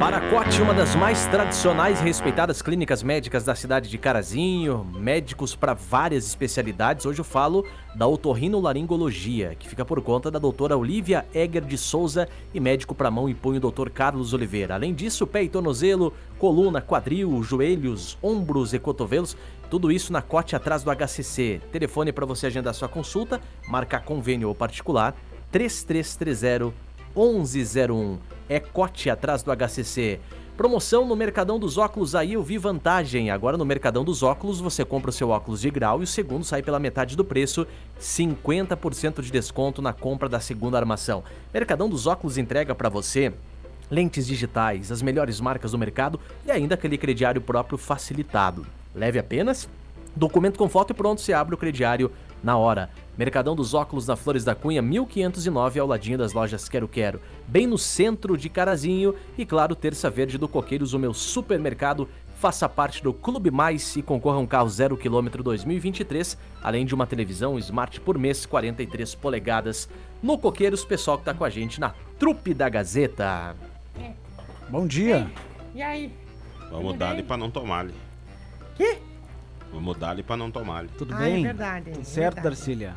Paracote, uma das mais tradicionais e respeitadas clínicas médicas da cidade de Carazinho, médicos para várias especialidades. Hoje eu falo da otorrinolaringologia, que fica por conta da doutora Olivia Egger de Souza e médico para mão e punho doutor Carlos Oliveira. Além disso, pé e tornozelo, coluna, quadril, joelhos, ombros e cotovelos, tudo isso na cote atrás do HCC. Telefone para você agendar sua consulta, marcar convênio ou particular, 3330 1101 é cote atrás do HCC. Promoção no Mercadão dos Óculos, aí eu vi vantagem. Agora no Mercadão dos Óculos você compra o seu óculos de grau e o segundo sai pela metade do preço, 50% de desconto na compra da segunda armação. Mercadão dos Óculos entrega para você lentes digitais, as melhores marcas do mercado e ainda aquele crediário próprio facilitado. Leve apenas documento com foto e pronto, se abre o crediário na hora. Mercadão dos Óculos na Flores da Cunha, 1509, ao ladinho das lojas Quero Quero, bem no centro de Carazinho. E claro, Terça Verde do Coqueiros, o meu supermercado. Faça parte do Clube Mais e concorra a um carro 0 km 2023, além de uma televisão Smart por mês, 43 polegadas. No Coqueiros, pessoal que tá com a gente na Trupe da Gazeta. Bom dia. E aí? Vamos dar ali pra não tomar ali. Que? Vamos dar ali pra não tomar ali. Tudo Ah, bem? é verdade. Tudo é certo, verdade. Tudo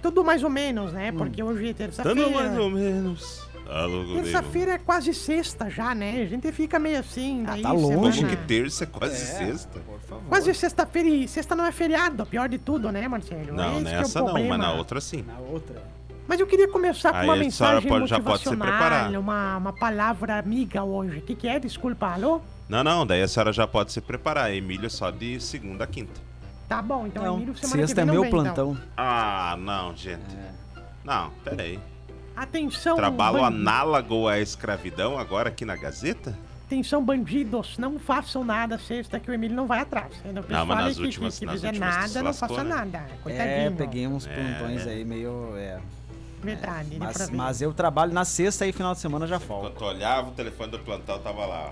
Tudo mais ou menos, né? Porque hoje é terça-feira. mais ou menos. Tá mesmo. Terça-feira é quase sexta já, né? A gente fica meio assim. Ah, daí tá longe. Como semana- que terça é quase sexta? Por favor. Quase sexta-feira e sexta não é feriado, pior de tudo, né, Marcelo? Não, Esse que é o nessa não, mas problema. na outra sim. Na outra. Mas eu queria começar com Aí uma mensagem pode- já pode se motivacional, preparar. uma, uma palavra amiga hoje. O que, que é? Desculpa, alô? Não, não, daí a senhora já pode se preparar. Emílio é só de segunda a quinta. Tá bom, então Não, Emílio semana que sexta é vem não meu vem, então. plantão. Ah, não, gente. Não, peraí. Atenção, Trabalho ban- análogo à escravidão agora aqui na Gazeta? atenção, bandidos, não façam nada sexta que o Emílio não vai atrás. entendeu? O Não, mas nas que, últimas- que, que nas últimas nada, se não faça né? nada. Coitadinho. É, peguei uns plantões aí meio. É. Verdade, pra Mas, mas eu trabalho na sexta e final de semana já Quando folgo. tu olhava, o telefone do plantão tava lá.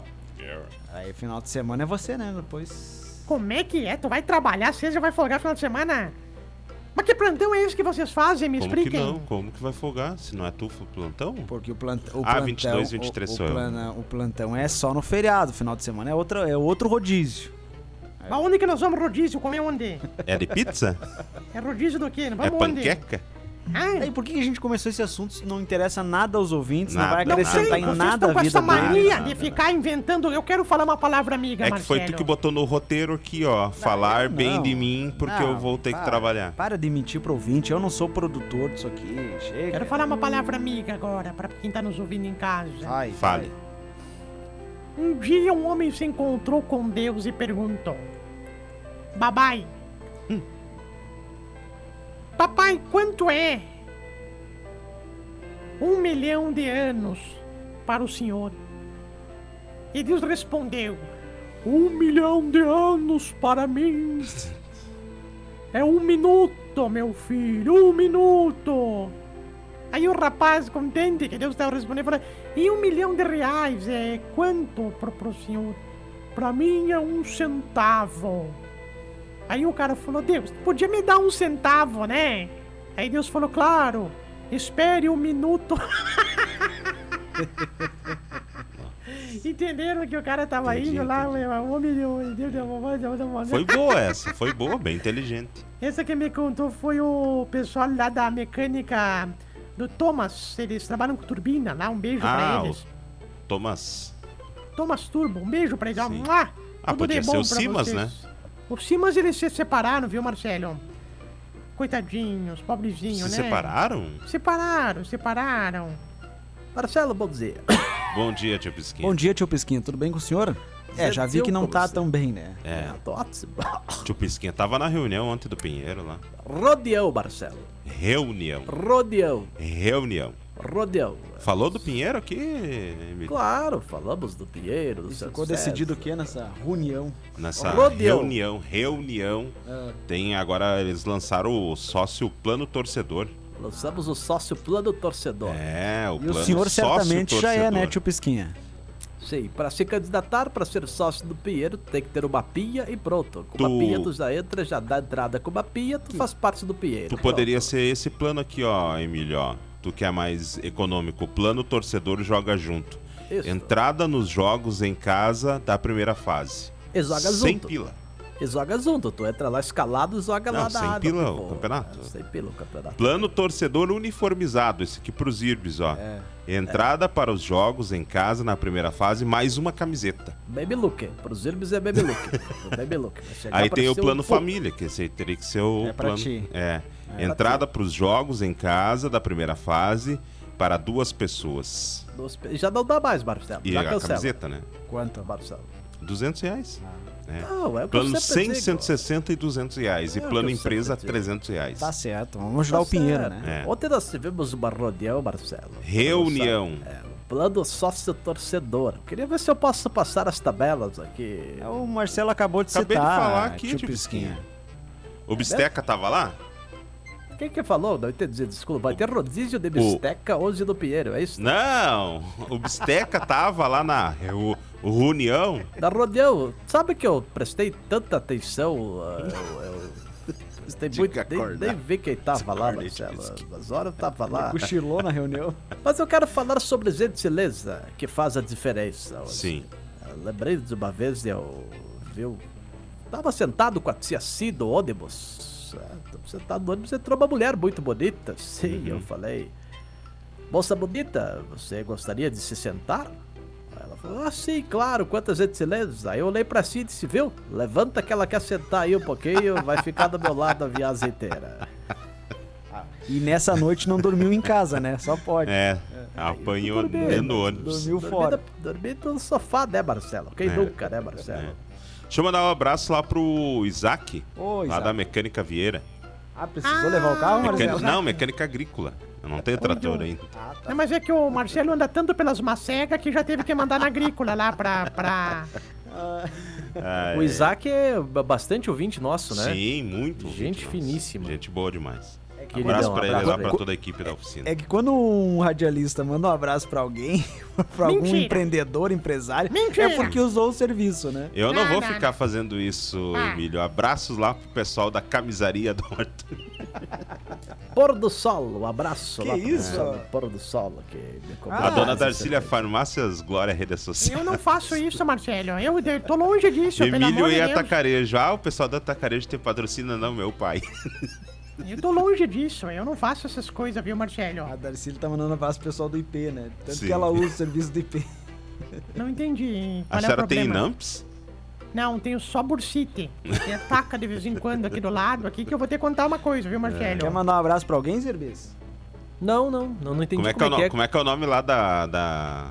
Aí final de semana é você, né? Depois. Como é que é? Tu vai trabalhar sexta já vai folgar final de semana? Mas que plantão é esse que vocês fazem? Me Como que expliquem. não? Como que vai folgar? Se não é tu o plantão? Porque o, plant, o Ah, plantão. 22, 23 o, o, sou eu. plana- o plantão é só no feriado. Final de semana é, outra, é outro rodízio. Mas onde que nós vamos rodízio? Comer onde? É de pizza? É rodízio do quê? Não é vamos onde? Ah, E por que a gente começou esse assunto se não interessa nada aos ouvintes, não Nada, vai não sei, acrescentar em vocês nada estão a com vida essa mania de ficar inventando. Eu quero falar uma palavra amiga, É que foi tu Marcelo. que botou no roteiro aqui, ó. falar bem não. de mim porque eu Não, vou ter que para, trabalhar. Para de mentir pro ouvinte, eu não sou produtor disso aqui. Chega. Quero falar uma palavra amiga agora, pra quem tá nos ouvindo em casa. Vai, Fale. Um dia um homem se encontrou com Deus e perguntou: Babai. Papai, quanto é um milhão de anos para o senhor? E Deus respondeu: Um milhão de anos para mim é um minuto, meu filho, um minuto. Aí o rapaz, contente que Deus estava respondendo, falou: E um milhão de reais é quanto pro, pro senhor? Pra mim é um centavo. Aí o cara falou: Deus, podia me dar um centavo, né? Aí Deus falou: Claro, espere um minuto. Entenderam que o cara tava Entendi, indo lá, entendi. um Deus, Deus. Foi boa essa, foi boa, bem inteligente. Essa que me contou foi o pessoal lá da mecânica do Thomas. Eles trabalham com turbina lá. Um beijo Ah, pra o eles. Thomas. Thomas Turbo, um beijo pra eles. Sim. Ah, podia ser o Simas, vocês. né? O Simas eles se separaram, viu, Marcelo? Coitadinhos, pobrezinho, Se né? separaram? Separaram, separaram. Marcelo, bom dia. Bom dia, tio Pisquinha. Bom dia, tio Pisquinha, tudo bem com o senhor? É, já vi que não tá tão bem, né? É, Tô ótimo. tio Pisquinha tava na reunião ontem do Pinheiro lá. Rodeão, Marcelo. Reunião. Rodeão. Reunião. Rodeão. Falou do Pinheiro aqui, Emílio? Claro, falamos do Pinheiro, do E Santo ficou César. decidido o que nessa reunião? Nessa Rodeão. reunião, reunião, Ah, tem agora, eles lançaram o sócio plano torcedor. Lançamos o sócio plano torcedor. É, o E plano o senhor sócio certamente já é, torcedor. né, tio Pisquinha? Sim, para se candidatar, para ser sócio do Pinheiro, tem que ter uma pia e pronto. Com uma Tu- pia, tu já entra, já dá entrada com uma pia, tu faz parte do Pinheiro. Tu poderia ser esse plano aqui, ó, Emílio, ó. Tu que é mais econômico. O plano torcedor joga junto. Isso. Entrada nos jogos em casa da primeira fase. E joga Sem junto. pila. E joga junto. Tu entra lá escalado e joga Não, lá sem água. pila pô. o campeonato? É, sem pila o campeonato. Plano torcedor uniformizado, esse aqui pros Irbis, ó. É. Entrada para os jogos em casa na primeira fase, mais uma camiseta. Baby look. Pros Irbis é baby look. Baby look. Aí pra tem o plano um família, que esse aí teria que ser o É pra plano. ti. É. Entrada para os jogos em casa da primeira fase para duas pessoas. Já não dá mais, Marcelo. E já a cancela. camiseta, né? Quanto? Marcelo. 200 reais. É. Não, é Plano sempre 100, digo. 160 e 200 reais. É e plano empresa, digo. 300 reais. Tá certo, vamos ajudar Tá o Pinheiro, né? É. Ontem nós tivemos uma reunião, Marcelo. Reunião. É, plano sócio torcedor. Queria ver se eu posso passar as tabelas aqui. É, O Marcelo acabou de Acabei de citar, falar aqui, tio tio Pisquinha. O Bisteca tava lá? Quem que falou? Não entendi, desculpa. Vai ter rodízio de bisteca hoje do Pinheiro, é isso? Não, o Bisteca tava lá na reu- reunião. Da rodeão, sabe que eu prestei tanta atenção? ah, Eu, eu prestei Tinha muito, nem, nem vi quem tava lá, Marcelo. Mas hora eu tava lá. Cochilou na reunião. Mas eu quero falar sobre gentileza, que faz a diferença. hoje. Sim. Eu lembrei de uma vez eu viu tava sentado com a tia C do ônibus. Tava sentado no ônibus entrou uma mulher muito bonita. Sim, Uhum. eu falei. Moça bonita, você gostaria de se sentar? Ela falou, ah, sim, claro, quantas gentilezas. Aí eu olhei pra si e disse, viu? Levanta que ela quer sentar aí um pouquinho, vai ficar do meu lado a viagem inteira. E nessa noite não dormiu em casa, né? Só pode. É, apanhou Dormi, dentro do ônibus. Dormiu Dormi, fora. no- dormi no sofá, né, Marcelo? Quem É. nunca, né, Marcelo? É. Deixa eu mandar um abraço lá pro Isaac, Ô, lá Isaac. da Mecânica Vieira. Ah, precisou levar o carro, Mecânica- Marcelo? não, mecânica agrícola. Eu não tenho trator ainda. Ah, tá. Não, mas é que o Marcelo anda tanto pelas macegas que já teve que mandar na agrícola lá pra. pra... Ah, O é. Isaac é ba- bastante ouvinte nosso, né? Sim, muito. Gente finíssima. Gente boa demais. Queridão, abraço pra ele abraço lá, pra ele. toda a equipe da oficina. É que quando um radialista manda um abraço pra alguém, pra algum Mentira. empreendedor, empresário, Mentira. é porque usou o serviço, né? Eu não Não, vou não, ficar fazendo isso, Ah. Emílio. Abraços lá pro pessoal da camisaria do Horto. Pôr do Sol, um abraço Que lá pro isso? pessoal do Pôr do Sol. Que me Ah, a dona Darcília Farmácias Glória Rede Social. Eu não faço isso, Marcelo. Eu, eu tô longe disso, pelo Emílio amor de e Deus. Atacarejo. Ah, o pessoal da Atacarejo tem patrocina, não, meu pai. Eu tô longe disso. Eu não faço essas coisas, viu, Marcelo? A Darcília tá mandando abraço pro pessoal do IP, né? Tanto Sim. que ela usa o serviço do IP. Não entendi. A Qual é o senhora tem problema? Namps? Não, tenho só bursite. E ataca de vez em quando aqui do lado, aqui que eu vou ter que contar uma coisa, viu, Marcelo? Quer mandar um abraço pra alguém, Zerbes? Não, não, não, não entendi Como é, que é o no- como é que é o nome lá da. da,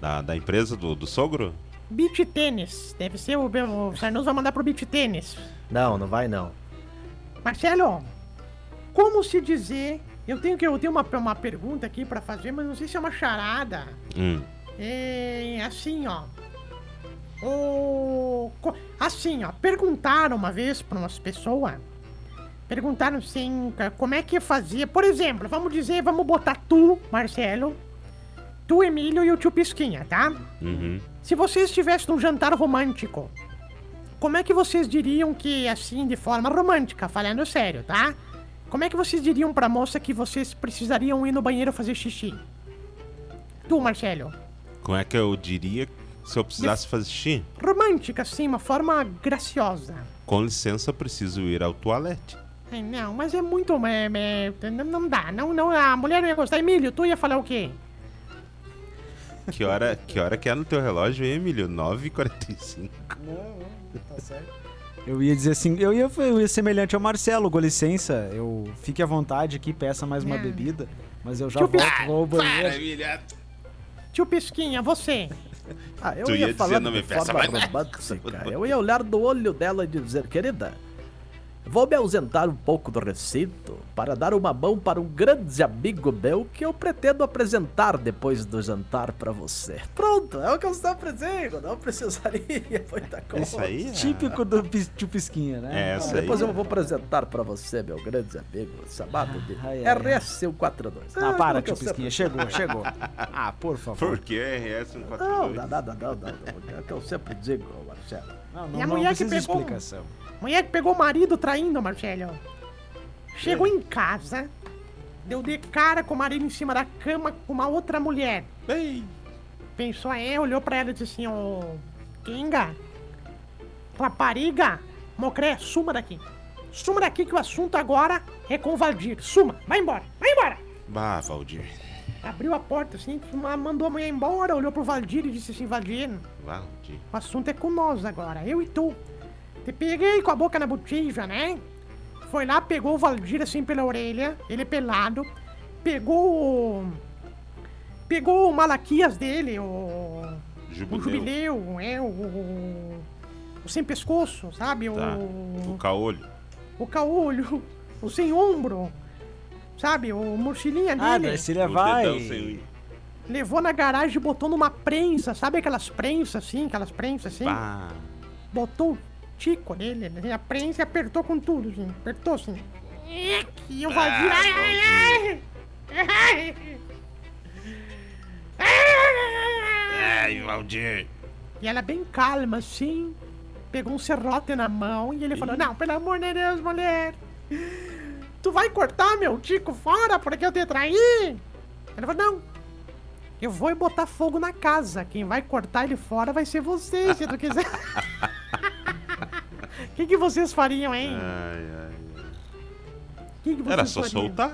da, da empresa do, do sogro? Beach tênis. Deve ser o, o Sarnoso vai mandar pro beach tênis. Não, não vai não. Marcelo, como se dizer... Eu tenho, que, eu tenho uma, uma pergunta aqui pra fazer, mas não sei se é uma charada. Hum. É assim, ó. O, assim, ó. Perguntaram uma vez pra umas pessoas. Perguntaram assim, como é que fazia. Por exemplo, vamos dizer, vamos botar tu, Marcelo, tu, Emílio e o tio Pisquinha, tá? Uhum. Se vocês estivessem num jantar romântico, como é que vocês diriam que, assim, de forma romântica, falando sério, tá? Como é que vocês diriam pra moça que vocês precisariam ir no banheiro fazer xixi? Tu, Marcelo. Como é que eu diria se eu precisasse fazer xixi? Romântica, sim, uma forma graciosa. Com licença, preciso ir ao toalete. Ai, não, mas é muito. É, é, não, não dá, não, não, a mulher não ia gostar. Emílio, tu ia falar o quê? Que hora, que hora que é no teu relógio, hein, Emílio? 9h45. Não, não, tá certo. Eu ia dizer assim, eu ia, eu ia semelhante ao Marcelo, com licença, eu fique à vontade aqui, peça mais uma Não. bebida, mas eu já Tio volto, Pi- vou ao banheiro. Emílio. Tio Pisquinha, você. Ah, eu Tu ia ia dizer, falar não de me peça forma mais romântica. Eu ia olhar no olho dela e dizer, querida, Vou me ausentar um pouco do recinto para dar uma mão para um grande amigo meu que eu pretendo apresentar depois do jantar para você. Pronto, é o que eu estou apresentando, não precisaria muita coisa. Isso aí é... Típico do pis- tio Pisquinha, né? É, essa aí. Depois eu vou apresentar para você, meu grande amigo, chamado de Ai, ai, ai. RS142. Não, Ah, para, aquilo que tio eu sempre- Pisquinha. Chegou, chegou. Ah, por favor. Por que RS Não, 142? não, não, não, não, não. É o que eu sempre digo, Marcelo. Não, E não, a não mulher que precisa de pegou- explicação. Mulher que pegou o marido traindo, Marcelo. Chegou em casa, deu de cara com o marido em cima da cama com uma outra mulher. Ei, Pensou aí, olhou pra ela e disse assim, ô... Kinga, rapariga, mocré, suma daqui. Suma daqui que o assunto agora é com o Valdir. Suma, vai embora, vai embora. Bah, Valdir. Abriu a porta assim, ma- mandou a mulher embora, olhou pro Valdir e disse assim, Valdir, Valdir. o assunto é com nós agora, eu e tu. Te peguei com a boca na botija, né? Foi lá, pegou o Valdir assim pela orelha, ele pelado, pegou o... Pegou o Malaquias dele, o... O Jubileu. jubileu, é, o... O sem pescoço, sabe? Tá. O O... caolho. O caolho, o sem ombro, sabe? O mochilinha Ah, dele. Dedão sem unha. Levou na garagem e botou numa prensa, sabe aquelas prensas assim, aquelas prensas assim? Bah. Botou tico nele, né? a prensa e apertou com tudo, assim. Apertou assim. E. Ah, ai, ai, ai. Ai, Valdir. E ela bem calma, assim, pegou um serrote na mão e ele falou, não, pelo amor de Deus, mulher, tu vai cortar meu tico fora porque eu te traí? Ela falou, não, eu vou botar fogo na casa, quem vai cortar ele fora vai ser você, se tu quiser. O que, que vocês fariam, hein? Ai, ai. Que que vocês Era só fariam? soltar?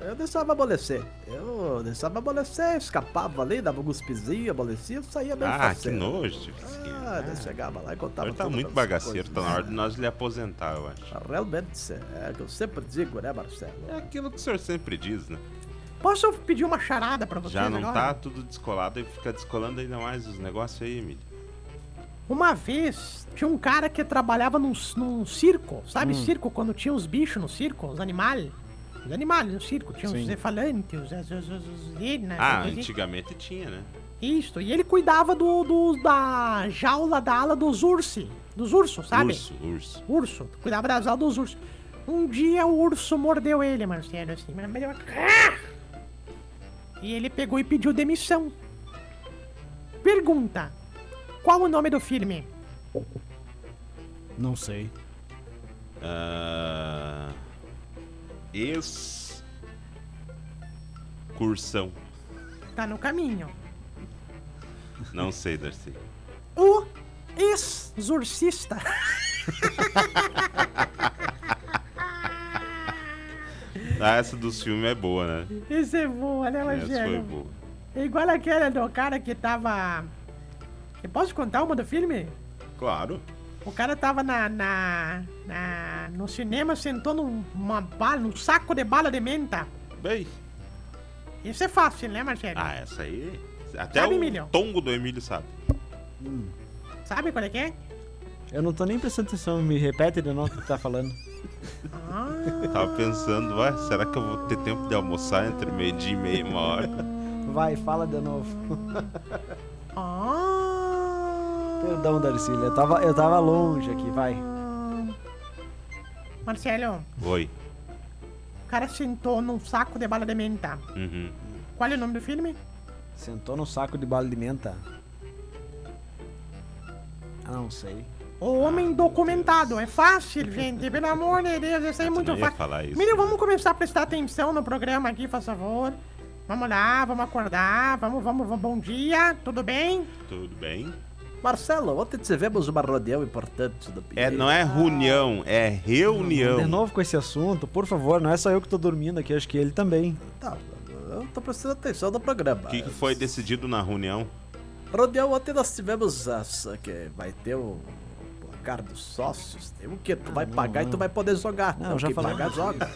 Eu deixava amolecer. Eu deixava amolecer, escapava ali, dava um cuspizinho, amolecia, saía bem Ah, que faceiro. nojo. tio Pisquinha. Ah, daí chegava lá e contava Ele tá muito bagaceiro, tá na hora de nós lhe aposentar, eu acho. Ah, Realmente, é o que eu sempre digo, né, Marcelo? É aquilo que o senhor sempre diz, né? Posso pedir uma charada pra vocês Já não agora? tá tudo descolado e fica descolando ainda mais os negócios aí, Emílio. Uma vez tinha um cara que trabalhava num, num circo, sabe? Hum. Circo, quando tinha os bichos no circo, os animais. Os animais no circo, tinha os Sim. cefalantes, os, os, os, os hienas, Ah, assim. antigamente tinha, né? Isso, e ele cuidava do, do- da jaula da ala dos ursos, dos ursos, sabe? Urso, urso. Urso, cuidava das aulas dos ursos. Um dia o urso mordeu ele, Marcelo, assim. E ele pegou e pediu demissão. Pergunta: Qual o nome do filme? Não sei. Ah, ex... Cursão. Tá no caminho. Não sei, Darcy. O exorcista. Ah, essa dos filmes é boa, né? Esse é boa, né, Essa foi boa. É igual aquela do cara que tava. Eu posso contar uma do filme? Claro. O cara tava na, na, na- no cinema, sentou numa bala, num saco de bala de menta. Bem. Isso é fácil, né, Marcelo? Ah, essa aí. Até Sabe, o Emílio? tongo do Emílio sabe. Sabe qual é que é? Eu não tô nem prestando atenção. Me repete de novo o que tu tá falando. Ah, Tava pensando, ué, será que eu vou ter tempo de almoçar entre meio-dia e meia e uma hora? Vai, fala de novo. ah. Perdão, Darcília. Eu tava, eu tava longe aqui, vai. Marcelo, Oi. o cara sentou num saco de bala de menta. Uhum. Qual é o nome do filme? Sentou no saco de bala de menta. Ah, não sei. O Homem Documentado. É fácil, gente. Pelo amor de Deus, isso aí é Eu muito ia fácil. falar isso. Menino, vamos começar a prestar atenção no programa aqui, por favor. Vamos lá, vamos acordar, vamos, vamos, vamos. Bom dia, tudo bem? Tudo bem? Marcelo, ontem tivemos uma reunião importante do É, Pinheiro. não é reunião, é reunião. De novo com esse assunto, por favor. Não é só eu que tô dormindo aqui, acho que ele também. Tá, eu tô prestando atenção no programa. O que, que foi decidido na reunião? Reunião ontem nós tivemos essa que vai ter o placar dos sócios. Tem o que? Tu vai pagar e tu vai poder jogar. Não, Não, já que falei. pagar, joga.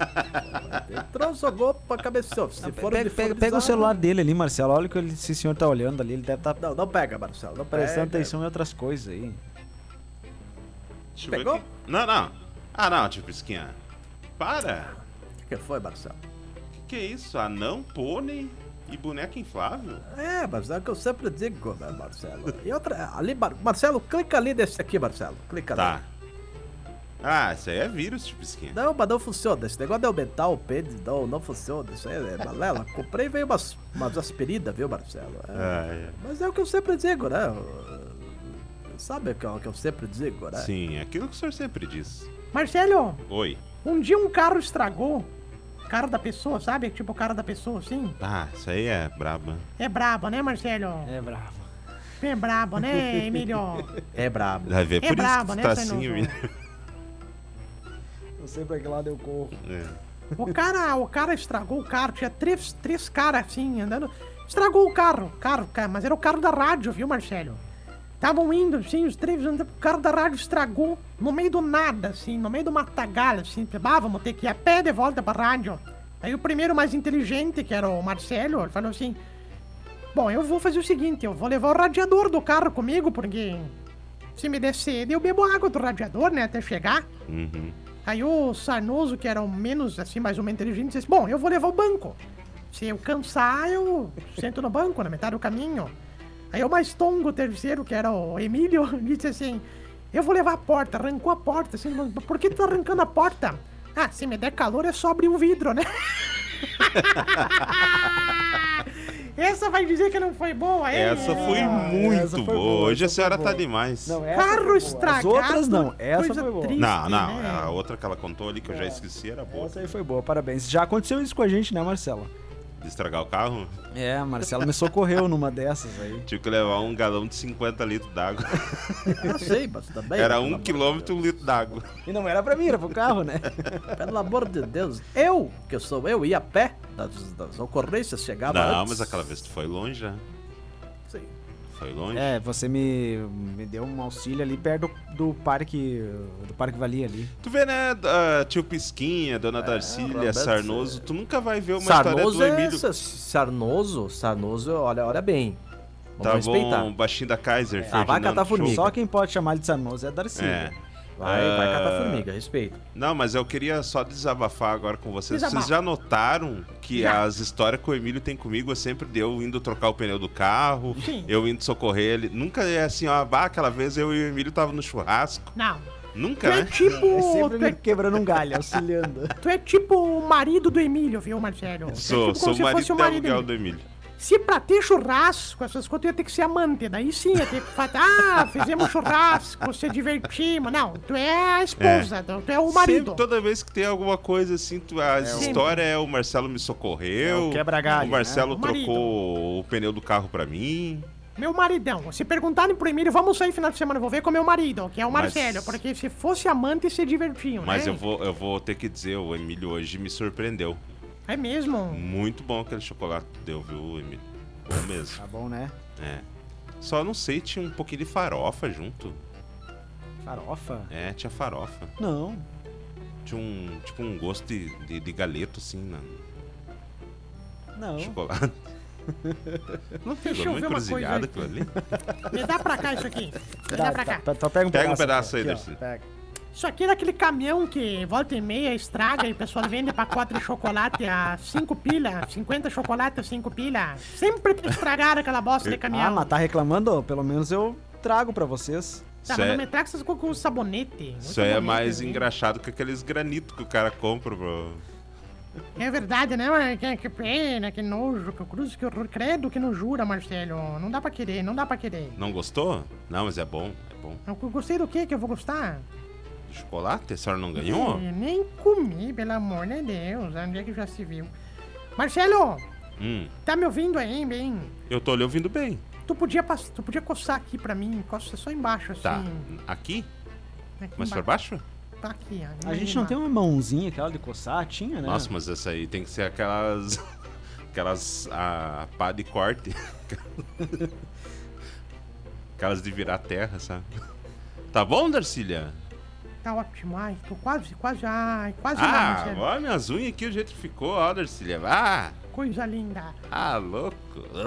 Entrou, jogou pra cabeceou. Se for Pega, pega, pega o celular dele ali, Marcelo. Olha o que ele- esse senhor tá olhando ali. Ele deve estar Não, não pega, Marcelo. Não prestando pega. atenção em outras coisas aí. Deixa eu ver Pegou? aqui. Não, não. Ah, não, tio Pisquinha. Para. O que foi, Marcelo? Que que é isso? Anão, pônei e boneca inflável? É, mas é o que eu sempre digo, né, Marcelo? E outra, ali, Mar- Marcelo, clica ali desse aqui, Marcelo. Clica Tá. ali. Ah, isso aí é vírus, tio Pisquinha. Não, mas não funciona. Esse negócio de aumentar o pênis, não, não funciona. Isso aí é balela. Comprei e veio umas, umas aspirinas, viu, Marcelo? É, Ah, é. Mas é o que eu sempre digo, né? Sabe o que eu, que eu sempre digo, né? Sim, é aquilo que o senhor sempre diz. Marcelo, Oi. um dia um carro estragou. Carro da pessoa, sabe? Tipo o carro da pessoa, assim. Ah, isso aí é braba. É brabo, né, Marcelo? É bravo. É brabo, né, Emílio? É brabo. Vai ver, É por brabo, isso que né, tu tá Fernando? assim, Emílio. Eu sei pra que lado eu corro. É. O cara, o cara estragou o carro, tinha três, três caras assim, andando. Estragou o carro, carro, cara, mas era o carro da rádio, viu, Marcelo? Estavam indo, assim, os três andando, o carro da rádio estragou no meio do nada, assim, no meio do matagalho, assim. Ah, vamos ter que ir a pé de volta pra rádio. Aí o primeiro mais inteligente, que era o Marcelo, ele falou assim: Bom, eu vou fazer o seguinte, eu vou levar o radiador do carro comigo, porque se me der sede, eu bebo água do radiador, né, até chegar. Uhum. Aí o Sarnoso, que era o menos, assim, mais ou menos inteligente, disse, bom, eu vou levar o banco. Se eu cansar, eu sento no banco, na metade do caminho. Aí o mais tongo, o terceiro, que era o Emílio, disse assim, eu vou levar a porta. Arrancou a porta, assim, mas por que tu tá arrancando a porta? Ah, se me der calor é só abrir um vidro, né? Essa vai dizer que não foi boa, hein? Essa foi Ah, muito essa foi boa. boa, Hoje a senhora tá demais. Não, Carro estragado. As outras não, essa coisa foi boa. triste, Não, não. né? A outra que ela contou ali que eu já esqueci era boa. Essa aí foi boa, parabéns. Já aconteceu isso com a gente, né, Marcela? De estragar o carro, É, a Marcela me socorreu numa dessas aí. tive que levar um galão de 50 litros d'água. Eu sei, mas também. Era pelo um quilômetro um litro d'água. E não era pra mim, era pro carro, né? Pelo amor de Deus. Eu, que eu sou eu, ia a pé das, das ocorrências, chegava Não, antes. mas aquela vez tu foi longe já. Foi longe. É, você me, me deu um auxílio ali perto do, do parque. Do Parque Valia ali. Tu vê, né, ah, tio Pisquinha, dona Darcília, Roberto, Sarnoso, tu nunca vai ver uma história Sarnoso do é Emílio. Sarnoso, Sarnoso, olha, olha bem. Tá Vamos respeitar. bom, baixinho da Kaiser, Ah, vai Ferdinando catar Show. formiga. Só quem pode chamar ele de Sarnoso é a Darcy. É. Vai, vai catar Ah, formiga, respeito. Não, mas eu queria só desabafar agora com vocês. Desabafa. Vocês já notaram que Já. as histórias que o Emílio tem comigo é sempre de eu indo trocar o pneu do carro, Sim. eu indo socorrer ele. Nunca é assim, ó, bah, aquela vez eu e o Emílio tava no churrasco. Não. Nunca, Tu é né? tipo. É sempre tu, é, quebrando um galho, auxiliando. tu é tipo o marido do Emílio, viu, Marcelo? Sou, é tipo sou o marido fosse de aluguel do Emílio. Se pra ter churrasco, essas coisas, tu ia ter que ser amante. Daí sim, ia ter que falar, ah, fizemos churrasco, se divertimos. Não, tu é a esposa, tu- tu é o marido. Sempre, toda vez que tem alguma coisa assim, tu, a o- história é o Marcelo me socorreu, É o o Marcelo né? Trocou o pneu do carro pra mim. Meu maridão. Se perguntarem pro Emílio, vamos sair final de semana, eu vou ver com meu marido, que é o Mas- Marcelo. Porque se fosse amante, se divertiam, Mas né? eu vou, eu vou ter que dizer, o Emílio hoje me surpreendeu. É mesmo. Muito bom aquele chocolate que deu, viu, Emílio? Bom mesmo. Tá bom, né? É. Só não sei, tinha um pouquinho de farofa junto. Farofa? É, tinha farofa. Não. Tinha um, tipo um gosto de, de, de galeto, assim, na Não. chocolate. Não pegou ver uma coisa encruzilhada aqui. aquilo ali? Me dá pra cá isso aqui. Me dá Tá, pra cá. tá, tá, pega um Pega um pedaço. pedaço aí, aqui, ó. Darcy. Pega. Isso aqui é daquele caminhão que volta e meia estraga e o pessoal vende pacote de chocolate a 5 pila, 50 chocolate a 5 pila. Sempre estragaram aquela bosta de Ah, caminhão. mas tá reclamando? Pelo menos eu trago pra vocês. Tá, mas é- não me traga essas coisas com sabonete. Isso aí é mais né? engraxado que aqueles granitos que o cara compra, bro. É verdade, né? Mas Que, que pena, que nojo, que cruz, que horror. Credo que não jura, Marcelo. Não dá pra querer, não dá pra querer. Não gostou? Não, mas é bom, é bom. Eu gostei do que que eu vou gostar? Chocolate? A senhora não ganhou? Eh, nem comi, pelo amor de Deus. Onde é que já se viu? Marcelo, Hum, tá me ouvindo aí, bem? eu tô lhe ouvindo bem. Tu podia, pass- tu podia coçar aqui pra mim, coça só embaixo, assim. Tá. Aqui? Aqui pra embaixo. baixo? Tá aqui, ó. A gente não tem uma mãozinha aquela de coçar? Tinha, né? Nossa, mas essa aí tem que ser aquelas. aquelas. A pá de corte. aquelas de virar terra, sabe? Tá bom, Darcília? Tá ótimo. Ai, tô quase, quase, ai, quase lá, Ah, Marcelo. ó, minhas unhas aqui, o jeito que ficou, ó, Darcília. Ah, Coisa linda. ah, louco.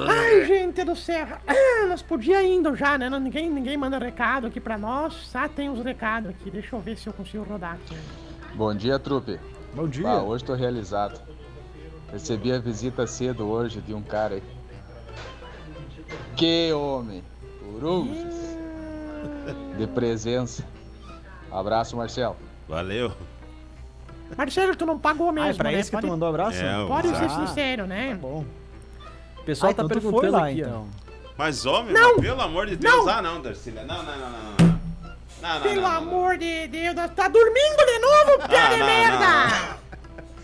Ai, gente do céu. Ah, nós podíamos indo já, né? Não- Ninguém, ninguém manda recado aqui pra nós. Ah, tem uns recados aqui. Deixa eu ver se eu consigo rodar aqui. Bom dia, trupe. Bom dia. Ah, hoje tô realizado. Recebi a visita cedo hoje de um cara aí. Que homem! Uruzes! De presença. Abraço, Marcelo. Valeu. Marcelo, tu não pagou mesmo, ah, é pra né? isso que pode tu mandou abraço? É, pode ser Ah, sincero, né? Bom. O pessoal Ah, tá então perguntando lá, aqui, ó. então. Mas, homem, Não! mas pelo amor de Deus. Não! Ah, não, Darcília. Não, não, não, não, não. não. Não, Pelo não, não, amor de Deus, tá dormindo de novo, pé Ah, de não, merda!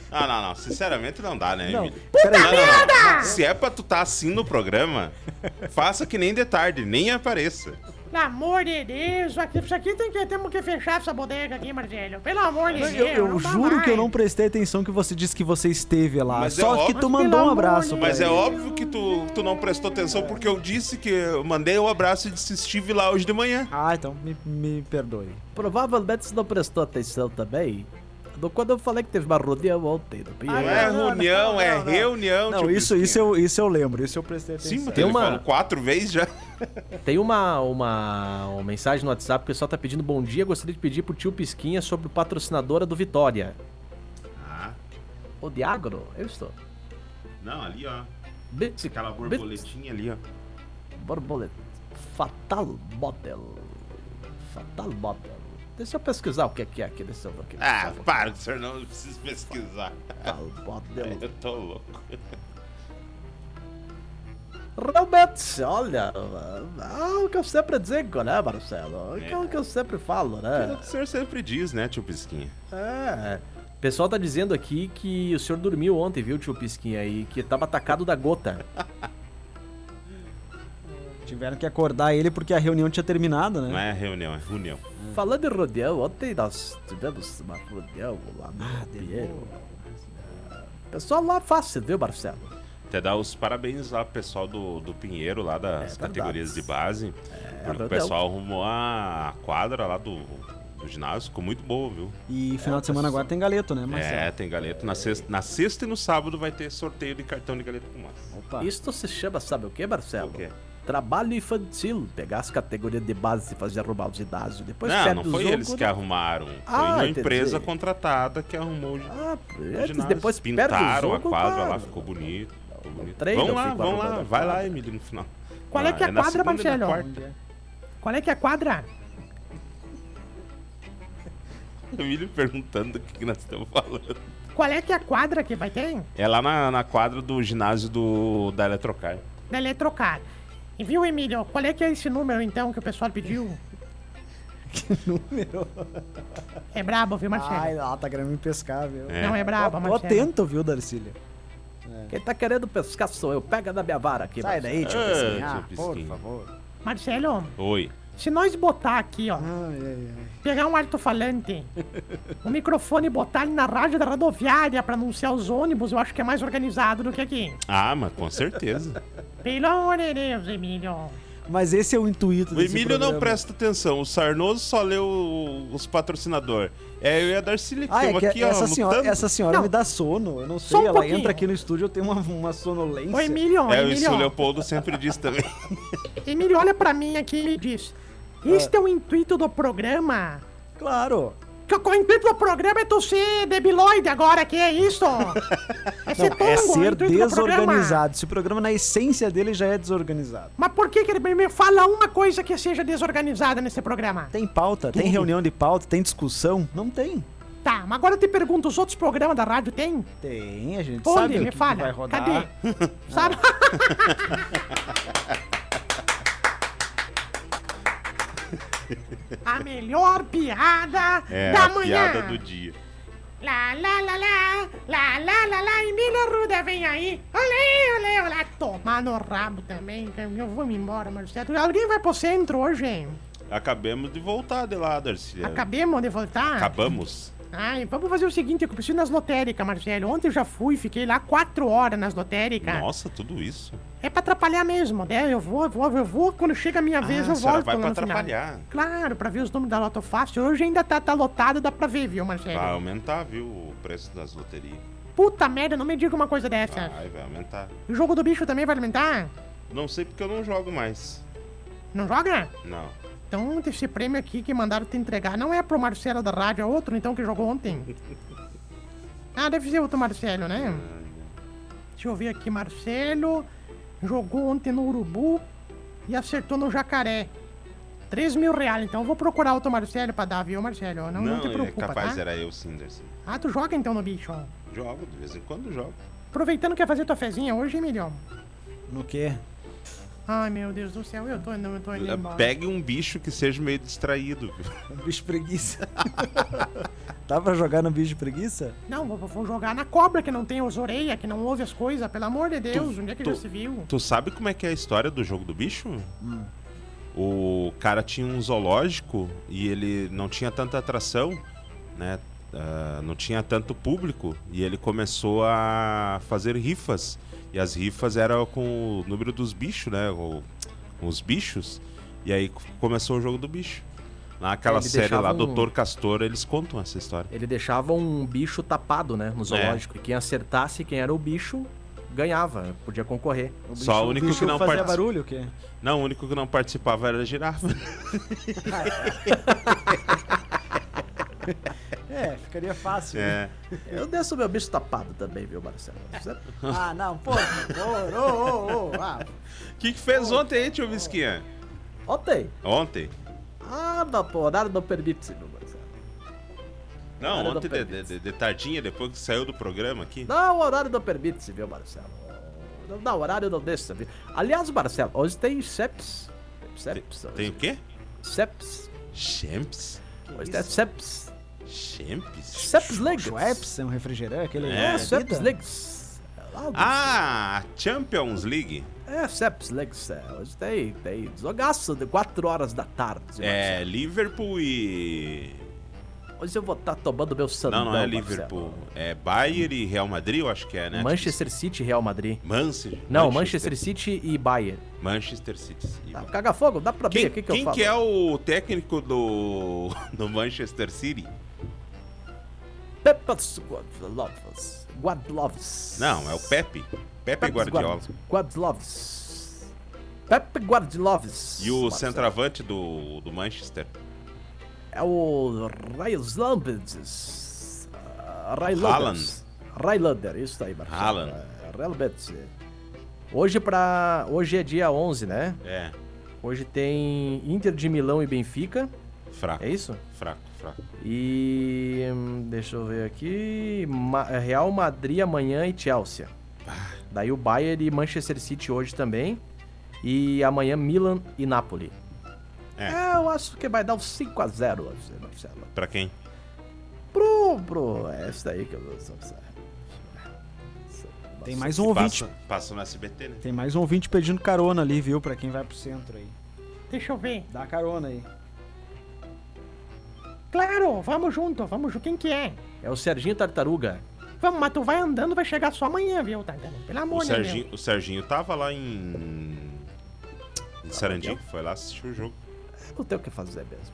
Não, não, não. Sinceramente não dá, né, Não, Emílio? não, não. merda! Se é pra tu tá assim no programa, faça que nem de tarde, nem apareça. Pelo amor de Deus, isso aqui, isso aqui tem que, temos que fechar essa bodega aqui, Marcelo. Pelo amor de Eu, Deus. eu dá juro que eu mais. não prestei atenção que você disse que você esteve lá. Mas é Só que óbvio. tu mandou um abraço. Mas é óbvio que tu, tu não prestou atenção porque eu disse que eu mandei um abraço e disse estive lá hoje de manhã. Ah, então me, me perdoe. Provavelmente você não prestou atenção também. Do- Quando eu falei que teve uma reunião ontem no Pinheiro. Não é não, não, reunião, não, é não, reunião. Não, tio isso, isso, eu, isso eu lembro, isso eu prestei atenção. Sim, mas Tem uma- quatro vezes já. Tem uma, uma, uma mensagem no WhatsApp, o pessoal tá pedindo bom dia. Gostaria de pedir pro tio Pisquinha sobre o patrocinadora do Vitória. Ah, O Diagro, eu estou. não, ali ó. Bits, Aquela borboletinha ali ó. Borboleta. Fatal Model. Fatal Model. Deixa eu pesquisar o que é que é aqui. Deixa eu ver aqui. Ah, para, que o senhor não precisa pesquisar. Fatal Model. Eu tô louco. Realmente, olha, é o que eu sempre digo, né, Marcelo? É o que eu sempre falo, É né? o que o senhor sempre diz, né, tio Pisquinha? É. O pessoal tá dizendo aqui que o senhor dormiu ontem, viu, tio Pisquinha aí, que tava atacado da gota. Tiveram que acordar ele porque a reunião tinha terminado, né? Não é reunião, é reunião. Falando em rodeão, ontem nós tivemos uma rodeão lá Ah, no Pinheiro. Pessoal lá fácil, viu, Marcelo? Até dar os parabéns lá pro pessoal do, do Pinheiro, lá das É categorias de base. porque o pessoal arrumou a quadra lá do, do ginásio, ficou muito boa, viu? E final de semana agora tem galeto, né, Marcelo? É, tem galeto. Na sexta, na sexta e no sábado vai ter sorteio de cartão de galeto com massa. Opa. Isto se chama, sabe o que, Marcelo? O quê? Trabalho infantil. Pegar as categorias de base e fazer arrumar o ginásio. Depois não, não foi jogo, eles que arrumaram. Foi Ah, uma entendi. empresa contratada que arrumou Ah, eles depois Pintaram jogo, a quadra claro. lá, ficou bonito. Ficou bonito. treino vamos lá, vamos lá. Vai lá. Emílio, no final. Qual é que é a na quadra, Marcelo? Qual é que é a quadra? Emílio perguntando o que que nós estamos falando. Qual é que é a quadra que vai ter? É lá na, na quadra do ginásio do, da Eletrocar. Da Eletrocar. E viu, Emílio, qual é que é esse número, então, que o pessoal pediu? Número. É brabo, viu, Marcelo? Ai, lá tá querendo me pescar, viu? É. Não é brabo, Tô Marcelo. atento, viu, Darcília? Quem tá querendo pescar sou eu. Pega da minha vara aqui, Sai Marcelo. daí, tio Ah, Pisquinha. tio Ah, por favor. Marcelo, Oi. se nós botar aqui, ó, Ai, ai, ai. pegar um alto-falante, o microfone e botar ele na rádio da rodoviária pra anunciar os ônibus, eu acho que é mais organizado do que aqui. Ah, mas com certeza. Pelo amor de Deus, Emílio. Mas esse é o intuito O desse Emílio não programa. presta atenção. O Sarnoso só leu o- os patrocinadores. É eu e a Darcília que Ah, é que aqui, ó, essa, senhora, lutando. essa senhora Não. me dá sono. Eu não Só sei, um ela pouquinho. entra aqui no estúdio, eu tenho uma, uma sonolência. Ô, Emílio, É, isso o Emílio, Leopoldo sempre diz também. Emílio, olha pra mim aqui e me diz. Este é o intuito do programa? Claro. Que o intuito do programa é tu ser debiloide agora, que é isso? É ser Não, é o ser programa. desorganizado. Se o programa, na essência dele, já é desorganizado. Mas por que que ele me fala uma coisa que seja desorganizada nesse programa? Tem pauta, tem reunião de pauta, tem discussão? Não tem. Tá, mas agora eu te pergunto, os outros programas da rádio tem? Tem, a gente Onde? sabe o Me que, que fala. vai rodar. Cadê? Sabe? A melhor piada É da a manhã. piada do dia. Lá, lá, lá, lá, lá, lá, lá, lá, Emílio Ruda, vem aí. Olê, olê, olê. Tomar no rabo também, eu vou me embora, Marcelo. Alguém vai pro centro hoje, hein? Acabemos de voltar de lá, Darcy. Acabemos de voltar? Acabamos. Ai, vamos fazer o seguinte, eu preciso ir nas lotéricas, Marcelo. Ontem eu já fui, fiquei lá quatro horas nas lotéricas. Nossa, tudo isso. É pra atrapalhar mesmo, né? Eu vou, eu vou, eu vou, quando chega a minha vez Ah, eu volto vai pra no final. atrapalhar. Claro, pra ver os números da Loto Fácil. Hoje ainda tá, tá lotado, dá pra ver, viu, Marcelo? Vai aumentar, viu, o preço das loterias. Puta merda, não me diga uma coisa dessa. Vai, vai aumentar. O jogo do bicho também vai aumentar? Não sei porque eu não jogo mais. Não joga? Não. Então, esse prêmio aqui que mandaram te entregar não é pro Marcelo da rádio, é outro então que jogou ontem. Ah, deve ser outro Marcelo, né? Deixa eu ver aqui, Marcelo jogou ontem no Urubu e acertou no Jacaré. 3 mil reais, então eu vou procurar outro Marcelo pra dar, viu, Marcelo? Não, não, te é preocupa, capaz, tá? era eu Darcy. Ah, tu joga então no bicho, ó. Jogo, de vez em quando jogo. Aproveitando que vai fazer tua fezinha hoje, Emilhão. No quê? Ai, meu Deus do céu, eu tô, eu tô indo embora. Pegue um bicho que seja meio distraído. Um bicho preguiça. Dá pra jogar no bicho preguiça? Não, vou, vou jogar na cobra que não tem as orelhas, que não ouve as coisas, pelo amor de Deus, onde é que tu- já se viu? Tu sabe como é que é a história do jogo do bicho? O cara tinha um zoológico e ele não tinha tanta atração, né? Ah, não tinha tanto público e ele começou a fazer rifas. E as rifas eram com o número dos bichos, né? O- os bichos. E aí começou o jogo do bicho. Naquela Ele série lá, um- Doutor Castor, eles contam essa história. Ele deixava um bicho tapado, né, no zoológico. E quem acertasse quem era o bicho, ganhava, podia concorrer. Só o único bicho que não fazia participa. barulho, o quê? Não, o único que não participava era a girafa. É, ficaria fácil. É. Eu desço meu bicho tapado também, viu, Marcelo? Você- Ah, não, pô, ô, ô, ô, ô, ah, O que, que fez ontem aí, tio Visquinha? Ontem. Ontem? Ah, não, pô, horário não permite, meu Marcelo. Não, ontem não de, de- de tardinha, depois que saiu do programa aqui. Não, o horário não permite, viu, Marcelo? Não, não, o horário não deixa, viu? Aliás, Marcelo, hoje tem CEPS. CEPS. hoje. Tem o quê? CEPS. Champs? Hoje tem CEPS. Champs? League. Schweppes é um refrigerante, aquele... É. É. Ah, Champions League. É, CEPS Leagues. É. Hoje tem, tem jogaço de 4 horas da tarde. É Liverpool e. Hoje eu vou estar tomando meu sandão, Não, não é Marcelo. Liverpool. É Bayern e Real Madrid, eu acho que é, né? Manchester City e Real Madrid. Manchester. Não, Manchester City e Bayern. Manchester City. Tá, caga fogo, dá pra ver Quem, o que, que eu quem falo. que é o técnico do, do Manchester City? Pepas Guadlovs. Guadlovs. Não, é o Pepe. Pepe Pep Guardiola. Guadlovs. Pepe Guardiolovs. E o centroavante do, do Manchester? É o Railandes. Railanders. Railander, isso aí, Marcelo. Haaland. É, Realmente. Hoje pra... Hoje é dia 11, né? É, Hoje tem Inter de Milão e Benfica. fraco. É isso? Fraco, fraco. E. hum, Deixa eu ver aqui. Ma- Real Madrid amanhã e Chelsea. Daí o Bayern e Manchester City hoje também. E amanhã Milan e Napoli. É. eu acho que vai dar uns 5x0, Marcelo. Pra quem? Pro. Pro. É esse daí que eu vou. Tem mais um ouvinte, Passa, passa no SBT, né? tem mais um ouvinte pedindo carona ali, viu, pra quem vai pro centro aí. Deixa eu ver. Dá carona aí. Claro, vamos junto, vamos junto. Quem que é? É o Serginho Tartaruga. Vamos, mas tu vai andando, vai chegar só amanhã, viu, Tangana? Pelo O amor de Serginho, Deus. o Serginho tava lá em. Em Sarandi, foi lá assistir o jogo. Não tem o que fazer mesmo.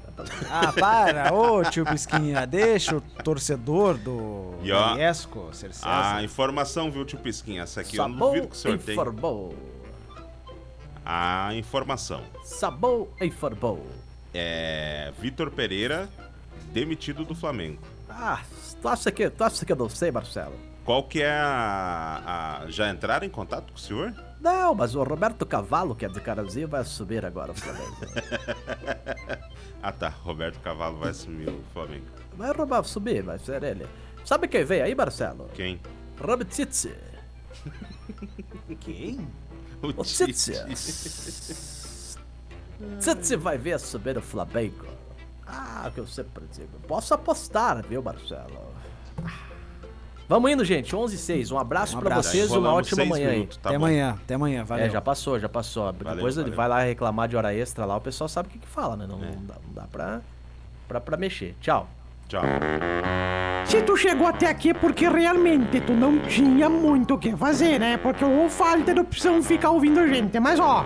Ah, para! Ô, tio Pisquinha, deixa o torcedor do E ó, Iesco ser César. A informação, viu, tio Pisquinha? Essa aqui eu não duvido que o senhor tem. informou. A informação. Sabor informou. É. Vitor Pereira, demitido do Flamengo. Ah, tu acha que, tu acha que eu não sei, Marcelo? Qual que é a, a- Já entraram em contato com o senhor? Não, mas o Roberto Cavalo, que é de Carazinho, vai assumir agora o Flamengo. Ah tá, Roberto Cavalo vai assumir o Flamengo. vai roubar, subir, vai ser ele. Sabe quem vem aí, Marcelo? Quem? Robert Titze. Quem? O Titze. Titze vai vir assumir o Flamengo. Ah, o que eu sempre digo. Posso apostar, viu, Marcelo? Vamos indo, gente. 11 e 6. Um abraço Um pra abraço. vocês e uma ótima manhã minutos, tá até bom. amanhã, até amanhã, valeu. É, já passou, já passou. Depois ele valeu. vai lá reclamar de hora extra lá, o pessoal sabe o que, que fala, né? Não, É. não dá, não dá pra, pra, pra mexer. Tchau. Tchau. Se tu chegou até aqui é porque realmente tu não tinha muito o que fazer, né? Porque ou falta de opção ficar ouvindo a gente. Mas ó,